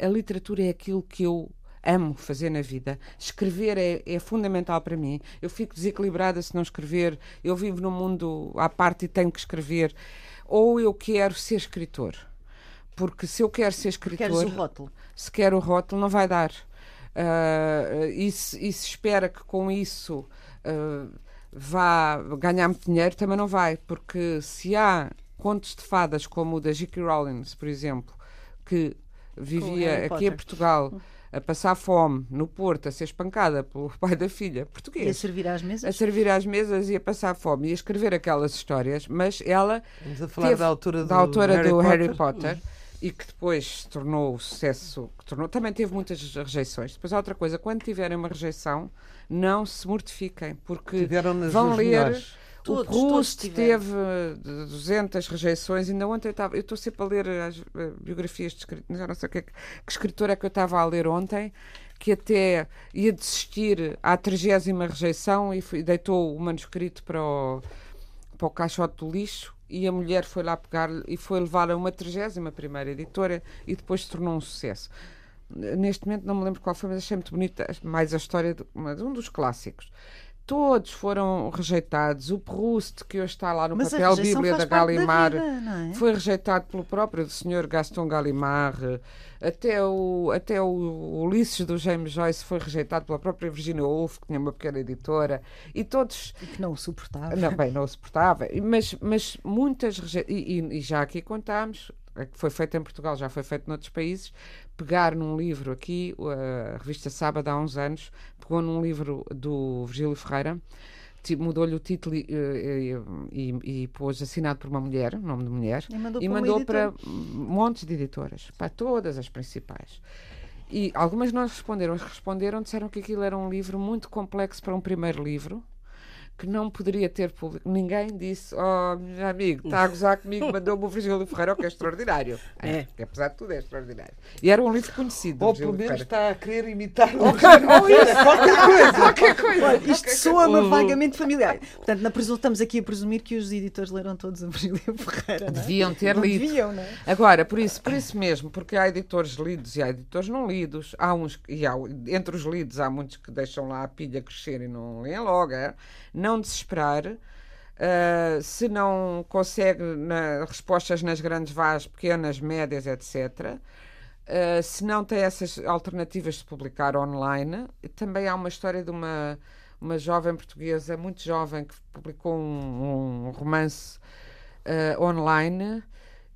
a literatura é aquilo que eu amo fazer na vida. Escrever é, é fundamental para mim. Eu fico desequilibrada se não escrever. Eu vivo num mundo à parte e tenho que escrever. Ou eu quero ser escritor. Porque se eu quero ser escritor Queres o rótulo. se quer o rótulo, não vai dar. Ah, e, se, e se espera que com isso ah, vá ganhar muito dinheiro, também não vai, porque se há contos de fadas como o da J.K. Rowling, por exemplo, que vivia aqui em Portugal a passar fome no Porto, a ser espancada pelo pai da filha, E a português, servir às a mesas. servir às mesas e a passar fome e a escrever aquelas histórias, mas ela Estamos a falar teve- da autora do, da autora Harry do Potter. Harry Potter e que depois se tornou o sucesso que tornou. Também teve muitas rejeições. Depois há outra coisa, quando tiverem uma rejeição, não se mortifiquem, porque vão ler. melhores. O Todos, todos Proust teve eh, de 200 rejeições. Ainda ontem eu estava. Eu estou sempre a ler as eh, biografias de escritores. Já não sei o que, é que, que escritor é que eu estava a ler ontem, que até ia desistir à 30 rejeição e foi- deitou o manuscrito para o, para o caixote do lixo e a mulher foi lá pegar e foi levar a uma 31 primeira editora e depois se tornou um sucesso. Neste momento não me lembro qual foi, mas achei muito bonita mais a história de, uma- de um dos clássicos. Todos foram rejeitados. O Proust, que hoje está lá no Mas papel Bíblia da parte da vida, é? foi rejeitado pelo próprio senhor Gaston Gallimard. Até o, até o Ulisses do James Joyce foi rejeitado pela própria Virginia Woolf, que tinha uma pequena editora. E todos E que não o suportava. não, bem, não o suportava. Mas, mas muitas reje- e, e- já aqui contámos, que foi feito em Portugal, já foi feito noutros países, pegar num livro aqui, a revista Sábado há uns anos, pegou num livro do Virgílio Ferreira, mudou-lhe o título e, e, e- e pôs assinado por uma mulher, nome de mulher, E mandou e para mandou para montes de editoras, para todas as principais. E algumas não responderam, as responderam disseram que aquilo era um livro muito complexo para um primeiro livro, que não poderia ter público. Ninguém disse, oh, meu amigo, está a gozar comigo, mandou-me o Virgílio Ferreira, o que é extraordinário. É. que apesar de tudo é extraordinário. E era um livro conhecido. do Ou pelo menos está a querer imitar o Qualquer coisa. Qualquer coisa. Olha, isto soa-me vagamente familiar. Portanto, na presu- estamos aqui a presumir que os editores leram todos a Virgílio Ferreira, não é? Deviam ter Não lido. Deviam, não é? Agora, por isso, por isso mesmo, porque há editores lidos e há editores não lidos, há uns e há, entre os lidos há muitos que deixam lá a pilha crescer e não leem logo, é? não desesperar. ah, se não consegue na- respostas nas grandes vagas, pequenas, médias, etc. ah, se não tem essas alternativas de publicar online, também há uma história de uma, uma jovem portuguesa, muito jovem, que publicou um, um romance ah, online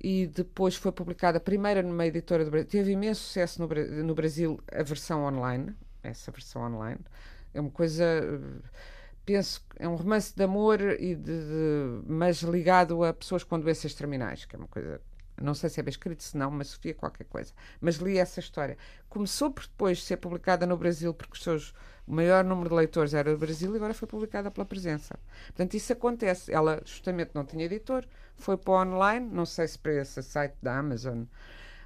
e depois foi publicada primeiro numa editora do Brasil. Teve imenso sucesso no, no Brasil a versão online, essa versão online. É uma coisa, penso, que é um romance de amor e de, de- mas ligado a pessoas com doenças terminais, que é uma coisa não sei se é bem escrito, se não, mas Sofia qualquer coisa. Mas li essa história. Começou por depois ser publicada no Brasil, porque os seus, o maior número de leitores era do Brasil, e agora foi publicada pela presença. Portanto, isso acontece. Ela justamente não tinha editor, foi para online, não sei se para esse site da Amazon,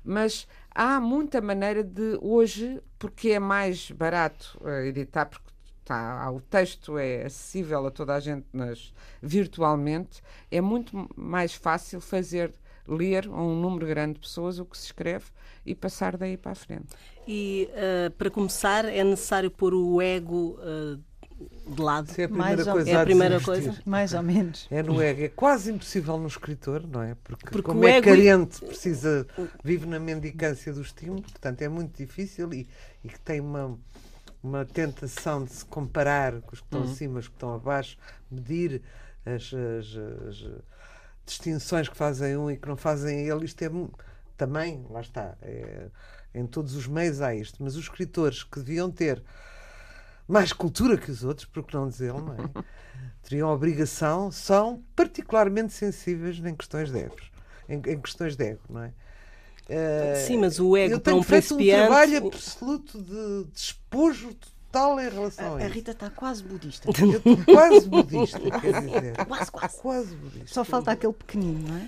mas há muita maneira de hoje, porque é mais barato eh, editar, porque está, o texto é acessível a toda a gente nas, virtualmente, é muito mais fácil fazer ler a um número grande de pessoas o que se escreve e passar daí para a frente. E ah, para começar é necessário pôr o ego ah, de lado. Isso é a Mais primeira ou- coisa É a primeira coisa. Mais ou menos. É no ego. É quase impossível no escritor, não é? Porque, Porque como o é ego- carente, precisa, vive na mendicância do estímulo, portanto é muito difícil e, e que tem uma, uma tentação de se comparar com os que estão acima, os que estão abaixo, medir as, as- as distinções que fazem um e que não fazem ele. Isto é também, lá está, é- em todos os meios há isto, mas os escritores que deviam ter mais cultura que os outros, por que não dizê-lo, não é? Teriam a obrigação, são particularmente sensíveis em questões de egos. Em, em questões de ego, não é? Eh, Sim, mas o ego eu para tenho um feito um principiante- trabalho absoluto de despojo total em relação A, a, a isso. Rita está quase budista. Eu estou quase budista, quer dizer. Quase, quase. Quase budista. Só falta aquele pequenino, não é?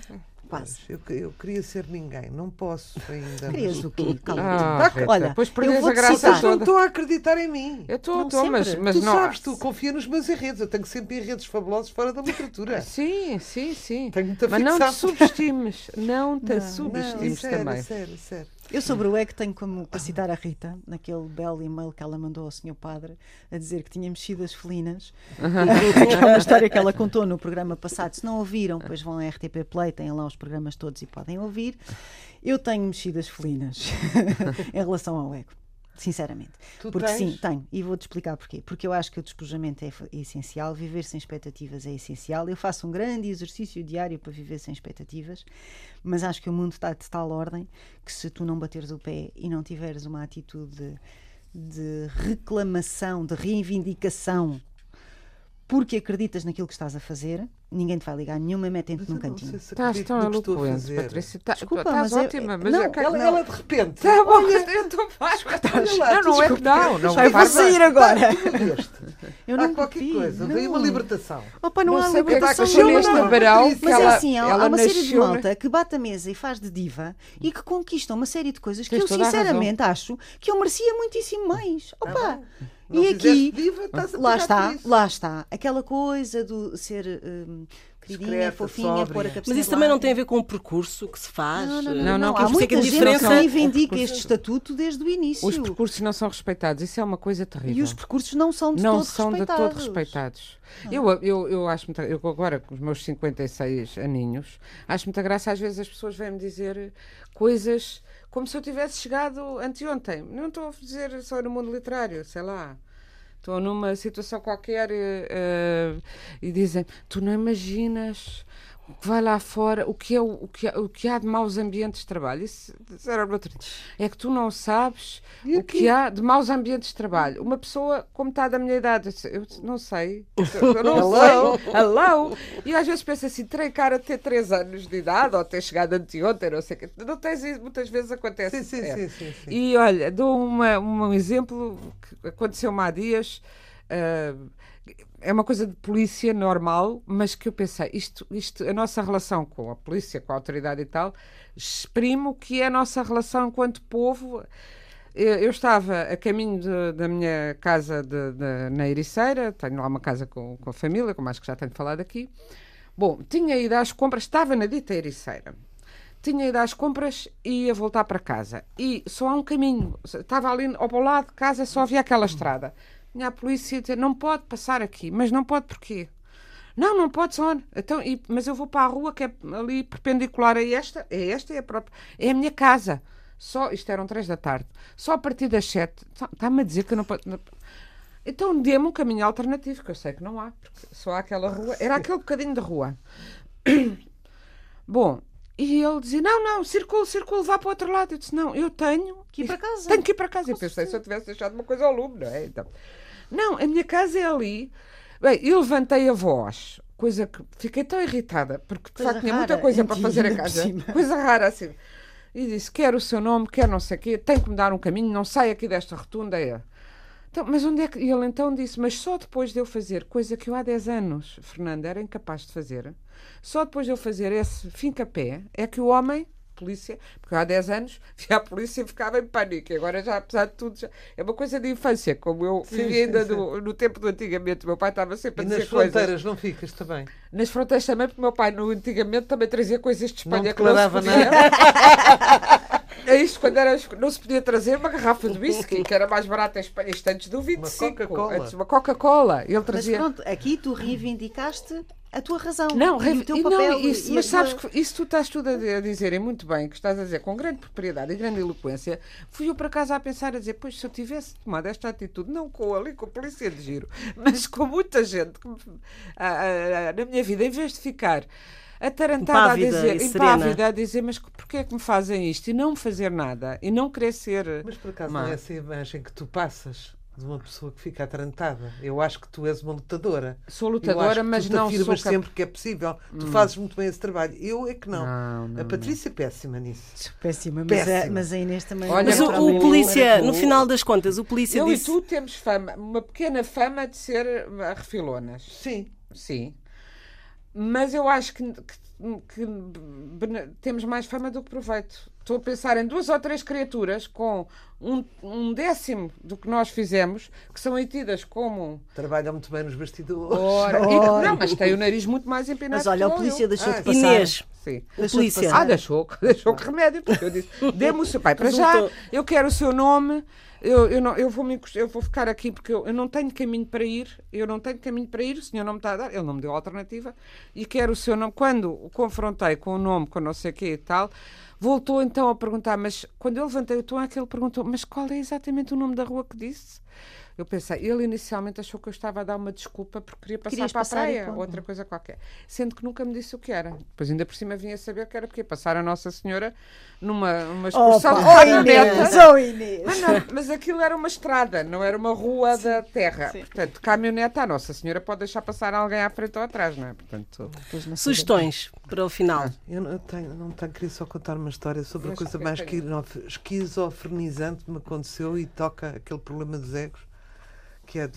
Quase. Eu, eu queria ser ninguém, não posso ainda. Querias o quê? Ah, Olha, depois eu perdes a graça citar. Vocês não toda. estão a acreditar em mim. Eu estou, Não, estou, mas, mas tu não. sabes, tu confia nos meus enredos. Eu tenho sempre enredos fabulosos fora da literatura. Sim, sim, sim. Tenho muita Mas não te subestimes. Não te Não, subestimes sério, também. sério, sério. Eu sobre o ego tenho como, para citar a Rita, naquele belo e-mail que ela mandou ao Sr. Padre, a dizer que tinha mexido as felinas, que é uma história que ela contou no programa passado. Se não ouviram, depois vão à RTP Play, têm lá os programas todos e podem ouvir. Eu tenho mexido as felinas em relação ao ego. Sinceramente. Tu Porque tens? sim, tenho. E vou-te explicar porquê. Porque eu acho que o despojamento é, é essencial, viver sem expectativas é essencial. Eu faço um grande exercício diário para viver sem expectativas, mas acho que o mundo está de tal ordem que se tu não bateres o pé e não tiveres uma atitude de reclamação, de reivindicação, porque acreditas naquilo que estás a fazer, ninguém te vai ligar nenhuma, metem-te num eu cantinho. Estás tão eloquente. Patrícia. Tá- Desculpa, Estás mas é- ótima, mas não, é Ela, Não. ela de repente. Tá bom, olha, eu estou mais. Não, não é que não. não Ai, vou faz bem. sair agora. Há Eu não qualquer vi, coisa, não. veio uma libertação. Opa, não, Não há sei o que é que libertação. Mas que Mas ela, é assim, há, há uma série de na- malta que bate a mesa e faz de diva e que conquista uma série de coisas que Tens eu sinceramente acho que eu merecia muitíssimo mais. Opa! Não e aqui, diva, estás a lá está, lá está, aquela coisa do ser hum, queridinha, Discreta, fofinha, sóbria. pôr a cabeça Mas isso também não tem a ver com o percurso que se faz. Não, não, eh, não, Não, não, Há é que muita a gente diferença- que reivindica os este estatuto desde o início. Os percursos não são respeitados. Isso é uma coisa terrível. E os percursos não são de não todo são de respeitados. todo respeitados. Eu, eu, eu acho muita, eu agora com os meus 56 aninhos, acho muita graça às vezes as pessoas vêm-me dizer coisas como se eu tivesse chegado anteontem. Não estou a dizer só no mundo literário, sei lá. Estou numa situação qualquer eh, e dizem: Tu não imaginas que vai lá fora, o que, é, o, que, há- o que há de maus ambientes de trabalho. Isso outro dia. É que tu não sabes o que há de maus ambientes de trabalho. Uma pessoa como está da minha idade, eu não sei. Eu não Hello? sei. Hello? E às vezes penso assim: terei cara de ter 3 anos de idade ou ter chegado anteontem, não sei o quê. Não tens isso, muitas vezes acontece. Sim, É. sim, sim, sim. E olha, dou uma, um exemplo que aconteceu-me há dias. ah, é uma coisa de polícia normal, mas que eu pensei, isto, isto, a nossa relação com a polícia, com a autoridade e tal, exprime o que é a nossa relação enquanto povo. Eu, eu estava a caminho de- da minha casa de- de- na Ericeira, tenho lá uma casa com, com a família, como acho que já tenho falado aqui. Bom, tinha ido às compras, estava na dita Ericeira. Tinha ido às compras e ia voltar para casa. E só há um caminho. Estava ali ao lado de casa, só havia aquela estrada. Tinha a polícia dizer: não pode passar aqui. Mas não pode porquê? Não, não pode, só. Então, e- mas eu vou para a rua que é ali perpendicular a esta. É esta, é a própria. É a minha casa. Só, isto eram três da tarde. Só a partir das sete. Está- Está-me a dizer que não posso. não- Então dê-me um caminho alternativo, que eu sei que não há, porque só há aquela rua. Era aquele bocadinho de rua. Bom, e ele dizia: Não, não, circule, circule, vá para o outro lado. Eu disse: Não, eu tenho Que ir para casa. Tenho que ir para casa. Eu pensei: se eu tivesse deixado uma coisa ao lume, não é? Então, não, a minha casa é ali. Bem, eu levantei a voz, coisa que fiquei tão irritada, porque de Coisa facto tinha muita coisa para fazer a casa. Coisa rara assim. E disse: Quer o seu nome, quer não sei o quê, tem que me dar um caminho, não sai aqui desta rotunda. É. Então, mas onde é que. E ele então disse: Mas só depois de eu fazer coisa que eu há 10 anos, Fernanda, era incapaz de fazer, só depois de eu fazer esse fim-capé é que o homem, polícia, porque há 10 anos via a polícia e ficava em pânico. E agora, já, apesar de tudo, já, é uma coisa de infância. Como eu Sim, vivi sim, ainda sim. no, no tempo do antigamente, o meu pai estava sempre E a nas dizer coisas. fronteiras não ficas também. Nas fronteiras também, porque o meu pai no antigamente também trazia coisas de Não Espanha que não se declarava podia. nada. É isto quando era, não se podia trazer uma garrafa de whisky, que era mais barata em Espanha, isto antes do 25. Uma Coca-Cola. Antes, uma Coca-Cola. Ele Mas trazia. pronto, aqui tu reivindicaste a tua razão. Não, e o teu e não, papel. isso, e mas sabes tua- que isso tu estás tudo a di- a dizer e muito bem, que estás a dizer com grande propriedade e grande eloquência. Fui eu para casa a pensar, a dizer, pois se eu tivesse tomado esta atitude, não com ali, com a polícia de giro, mas com muita gente que a- a- a- na minha vida, em vez de ficar atarantada a Impávida dizer, impávida a dizer, mas porquê é que me fazem isto e não me fazer nada e não querer ser. Mas por acaso má? não é essa imagem que tu passas de uma pessoa que fica atarantada. Eu acho que tu és uma lutadora. Sou Eu lutadora, mas tu não sou afirmas cap- Hum. sempre que é possível. Tu fazes muito bem esse trabalho. Eu é que não. Não, não, a Patrícia é péssima nisso. Péssima, mas, Péssima. A, mas a Inês também. Olha, Mas Olha, o, o polícia, tu- no final das contas, o polícia Eu disse. e tu temos fama, uma pequena fama de ser uh, refilonas. Sim. Sim. Mas eu acho que, que- que temos mais fama do que proveito. Estou a pensar em duas ou três criaturas com um, um décimo do que nós fizemos, que são tidas como. Trabalha muito bem nos bastidores. Ora, e que- não, mas tem o nariz muito mais empinado. Mas olha, que o polícia eu. deixou-te Ah, passar. Inês, Sim. o Deixou-te polícia. Ah, deixou, deixou que remédio, porque eu disse, dê-me o seu pai. Para já, eu quero o seu nome, eu, eu, não, eu, vou me, eu vou ficar aqui porque eu, eu não tenho caminho para ir, eu não tenho caminho para ir, o senhor não me está a dar, ele não me deu alternativa, e quero o seu nome. Quando o confrontei com o nome, com não sei o quê e tal, voltou então a perguntar, mas quando eu levantei o tom é que ele perguntou, mas qual é exatamente o nome da rua que disse? Eu pensei, ele inicialmente achou que eu estava a dar uma desculpa porque queria passar Querias para passar a e praia, outra coisa qualquer. Sendo que nunca me disse o que era. Depois ainda por cima vinha saber que era porque ia passar a Nossa Senhora numa uma excursão Opa, oh Inês, oh Inês. Mas, não, mas aquilo era uma estrada, não era uma rua da terra. Portanto, caminhoneta, a Nossa Senhora pode deixar passar alguém à frente ou atrás, não é? Portanto, não. Sugestões para o final. Eu não tenho, não tenho, queria só contar uma história sobre a Mas coisa que mais esquizofrenizante que me aconteceu e toca aquele problema dos egos, que é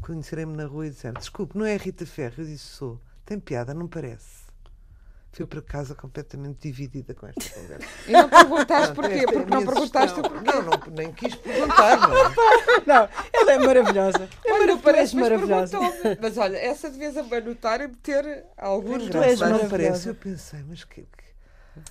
conhecerem-me na rua e dizer desculpe, não é Rita Ferro? Eu disse sou. Tem piada, não parece? Fui para casa completamente dividida com esta conversa. e não perguntaste porquê? É Porque não perguntaste o porquê. Não, não, nem quis perguntar. Não. é? Não, ela é maravilhosa. É Olha, parece, maravilhosa. Mas olha, essa devias anotar e meter alguns Tu és maravilhosa. Eu pensei, mas que. que-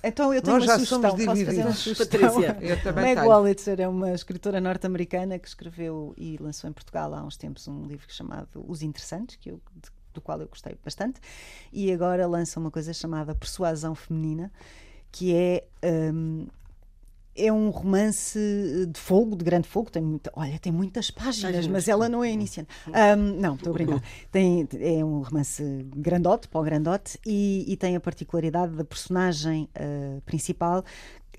Então eu tenho Nós uma já sugestão. somos Posso fazer uma divididos. sugestão? Patrícia. Eu também Meg. Wolitzer é uma escritora norte-americana que escreveu e lançou em Portugal há uns tempos um livro chamado Os Interessantes, que eu, do qual eu gostei bastante, e agora lança uma coisa chamada Persuasão Feminina, que é. hum, é um romance de fogo, de grande fogo, tem muita, olha, tem muitas páginas, mas ela não é iniciante. Hum, não, estou a brincar. Tem, é um romance grandote, o grandote, e, e tem a particularidade da personagem ah, principal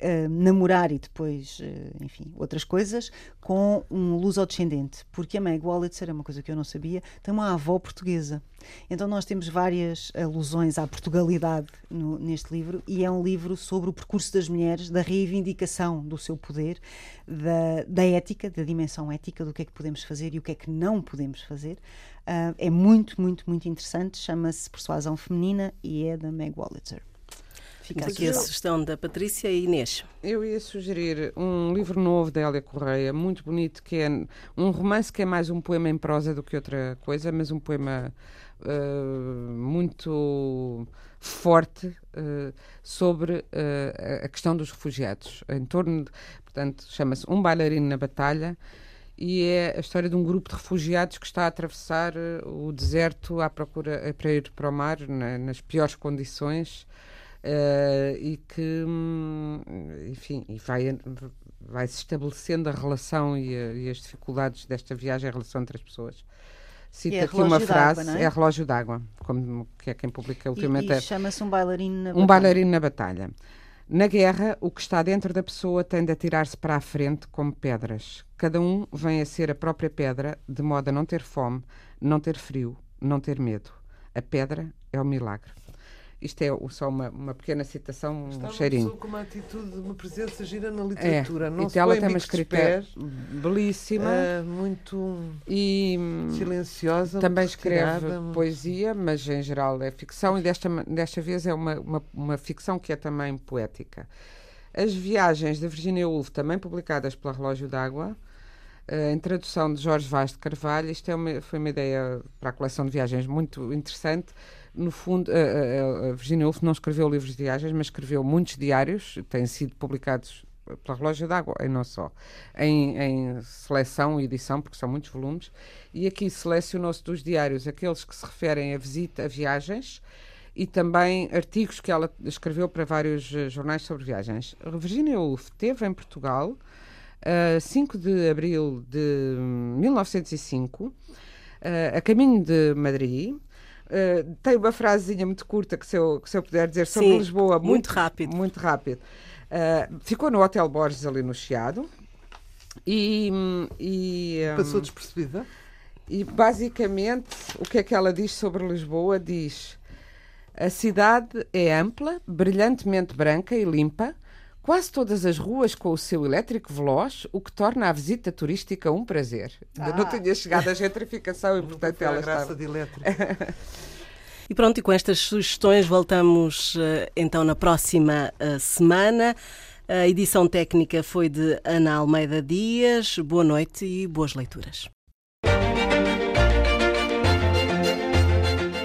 ah, namorar e depois, ah, enfim, outras coisas, com um luso-descendente. Porque a Meg Wolitzer, é uma coisa que eu não sabia, tem uma avó portuguesa. Então nós temos várias alusões à Portugalidade no- neste livro e é um livro sobre o percurso das mulheres, da reivindicação do seu poder, da, da ética, da dimensão ética, do que é que podemos fazer e o que é que não podemos fazer. Ah, é muito, muito, muito interessante. Chama-se Persuasão Feminina e é da Meg Wolitzer. Fica Aqui a sugestão da Patrícia e Inês. Eu ia sugerir um livro novo da Hélia Correia, muito bonito, que é um romance que é mais um poema em prosa do que outra coisa, mas um poema eh, muito forte eh, sobre eh, a questão dos refugiados. Em torno, de, portanto, chama-se Um Bailarino na Batalha e é a história de um grupo de refugiados que está a atravessar o deserto à procura para ir para o mar na- nas piores condições eh, e que, hum, enfim, e vai, vai se estabelecendo a relação e, a- e as dificuldades desta viagem, a relação entre as pessoas. Cita é aqui uma frase, d'água, não é? é relógio d'água, como que é quem publica ultimamente. E, e chama-se Um Bailarino na Um Batalha. bailarino na batalha. Na guerra, o que está dentro da pessoa tende a tirar-se para a frente como pedras. Cada um vem a ser a própria pedra, de modo a não ter fome, não ter frio, não ter medo. A pedra é o milagre. Isto é só uma, uma pequena citação, um Está uma cheirinho. pessoa com uma atitude, uma presença gira na É, literatura. não e se ela tem uma escrita pés, belíssima ah, muito e silenciosa. também escreve muito- poesia, mas em geral é ficção e desta, desta vez é uma, uma, uma ficção que é também poética. As Viagens de Virginia Woolf, também publicadas pela Relógio d'Água, eh, em tradução de Jorge Vaz de Carvalho. Isto é uma, foi uma ideia para a coleção de viagens muito interessante. No fundo, eh, eh, a Virginia Woolf não escreveu livros de viagens, mas escreveu muitos diários, têm sido publicados pela Relógio d'Água, e não só, em, em seleção e edição, porque são muitos volumes, e aqui selecionou-se dos diários aqueles que se referem a visita, a viagens, e também artigos que ela escreveu para vários eh, jornais sobre viagens. Virginia Woolf teve em Portugal a uh, 5 de abril de 1905, uh, a caminho de Madrid. Uh, tem uma frasezinha muito curta que se eu, que se eu puder dizer sobre Sim, Lisboa, muito, muito rápido. Muito rápido. Uh, ficou no Hotel Borges ali no Chiado e, e um, Passou despercebida? E basicamente o que é que ela diz sobre Lisboa? Diz a cidade é ampla, brilhantemente branca e limpa, quase todas as ruas com o seu elétrico veloz, o que torna a visita turística um prazer. Ainda não Ah. tinha chegado a gentrificação e, portanto, ela graça estava. de elétrico. E pronto, e com estas sugestões voltamos eh, então na próxima eh, semana. A edição técnica foi de Ana Almeida Dias. Boa noite e boas leituras.